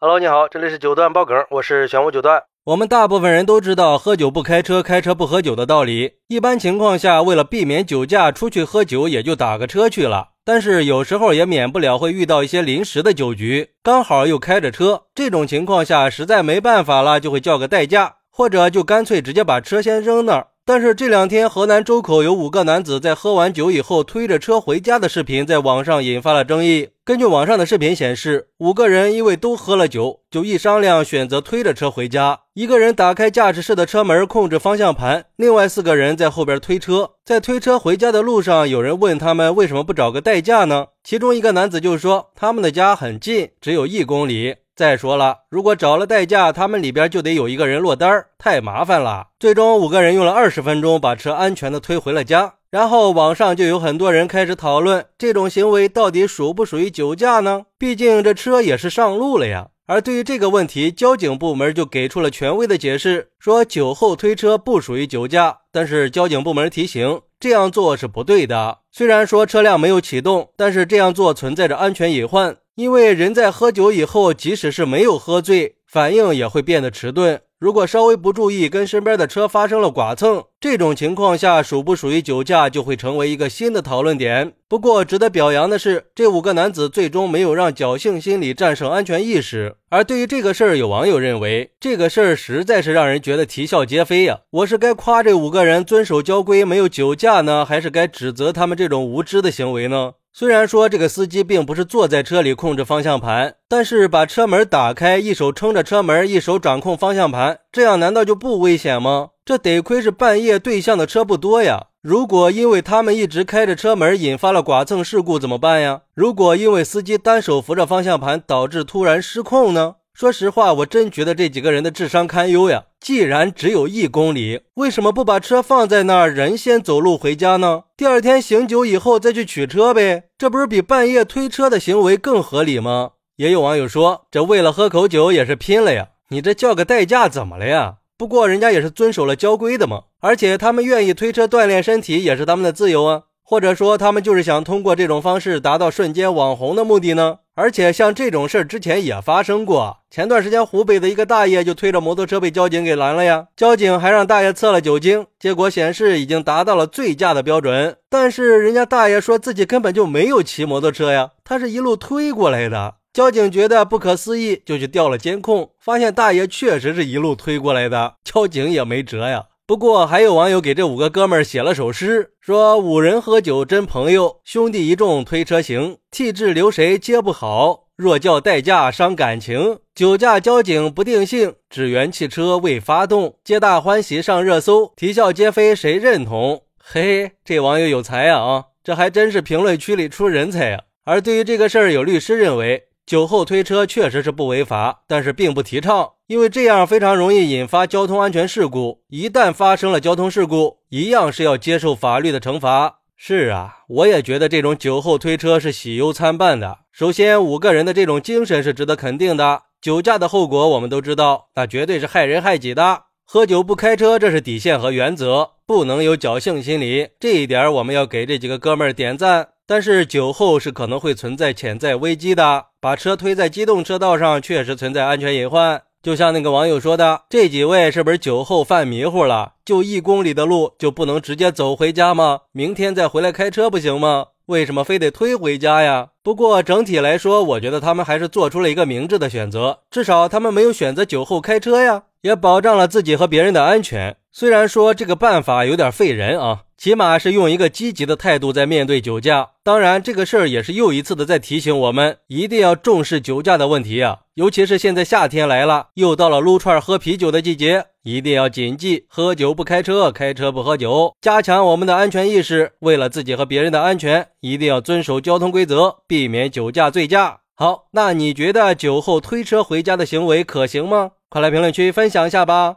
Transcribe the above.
Hello，你好，这里是九段爆梗，我是玄武九段。我们大部分人都知道喝酒不开车，开车不喝酒的道理。一般情况下，为了避免酒驾，出去喝酒也就打个车去了。但是有时候也免不了会遇到一些临时的酒局，刚好又开着车，这种情况下实在没办法了，就会叫个代驾，或者就干脆直接把车先扔那儿。但是这两天，河南周口有五个男子在喝完酒以后推着车回家的视频在网上引发了争议。根据网上的视频显示，五个人因为都喝了酒，就一商量选择推着车回家。一个人打开驾驶室的车门控制方向盘，另外四个人在后边推车。在推车回家的路上，有人问他们为什么不找个代驾呢？其中一个男子就说，他们的家很近，只有一公里。再说了，如果找了代驾，他们里边就得有一个人落单，太麻烦了。最终五个人用了二十分钟把车安全的推回了家。然后网上就有很多人开始讨论，这种行为到底属不属于酒驾呢？毕竟这车也是上路了呀。而对于这个问题，交警部门就给出了权威的解释，说酒后推车不属于酒驾。但是交警部门提醒，这样做是不对的。虽然说车辆没有启动，但是这样做存在着安全隐患。因为人在喝酒以后，即使是没有喝醉，反应也会变得迟钝。如果稍微不注意，跟身边的车发生了剐蹭，这种情况下属不属于酒驾，就会成为一个新的讨论点。不过，值得表扬的是，这五个男子最终没有让侥幸心理战胜安全意识。而对于这个事儿，有网友认为，这个事儿实在是让人觉得啼笑皆非呀。我是该夸这五个人遵守交规，没有酒驾呢，还是该指责他们这种无知的行为呢？虽然说这个司机并不是坐在车里控制方向盘，但是把车门打开，一手撑着车门，一手掌控方向盘，这样难道就不危险吗？这得亏是半夜对向的车不多呀。如果因为他们一直开着车门引发了剐蹭事故怎么办呀？如果因为司机单手扶着方向盘导致突然失控呢？说实话，我真觉得这几个人的智商堪忧呀！既然只有一公里，为什么不把车放在那儿，人先走路回家呢？第二天醒酒以后再去取车呗，这不是比半夜推车的行为更合理吗？也有网友说，这为了喝口酒也是拼了呀！你这叫个代驾怎么了呀？不过人家也是遵守了交规的嘛，而且他们愿意推车锻炼身体也是他们的自由啊。或者说，他们就是想通过这种方式达到瞬间网红的目的呢？而且，像这种事儿之前也发生过。前段时间，湖北的一个大爷就推着摩托车被交警给拦了呀。交警还让大爷测了酒精，结果显示已经达到了醉驾的标准。但是人家大爷说自己根本就没有骑摩托车呀，他是一路推过来的。交警觉得不可思议，就去调了监控，发现大爷确实是一路推过来的。交警也没辙呀。不过还有网友给这五个哥们儿写了首诗，说五人喝酒真朋友，兄弟一众推车行，气质留谁接不好，若叫代驾伤感情，酒驾交警不定性，只缘汽车未发动，皆大欢喜上热搜，啼笑皆非谁认同？嘿，这网友有才呀啊，这还真是评论区里出人才呀。而对于这个事儿，有律师认为。酒后推车确实是不违法，但是并不提倡，因为这样非常容易引发交通安全事故。一旦发生了交通事故，一样是要接受法律的惩罚。是啊，我也觉得这种酒后推车是喜忧参半的。首先，五个人的这种精神是值得肯定的。酒驾的后果我们都知道，那绝对是害人害己的。喝酒不开车，这是底线和原则，不能有侥幸心理。这一点我们要给这几个哥们儿点赞。但是酒后是可能会存在潜在危机的，把车推在机动车道上确实存在安全隐患。就像那个网友说的，这几位是不是酒后犯迷糊了？就一公里的路就不能直接走回家吗？明天再回来开车不行吗？为什么非得推回家呀？不过整体来说，我觉得他们还是做出了一个明智的选择，至少他们没有选择酒后开车呀，也保障了自己和别人的安全。虽然说这个办法有点费人啊。起码是用一个积极的态度在面对酒驾。当然，这个事儿也是又一次的在提醒我们，一定要重视酒驾的问题啊！尤其是现在夏天来了，又到了撸串喝啤酒的季节，一定要谨记：喝酒不开车，开车不喝酒，加强我们的安全意识。为了自己和别人的安全，一定要遵守交通规则，避免酒驾、醉驾。好，那你觉得酒后推车回家的行为可行吗？快来评论区分享一下吧！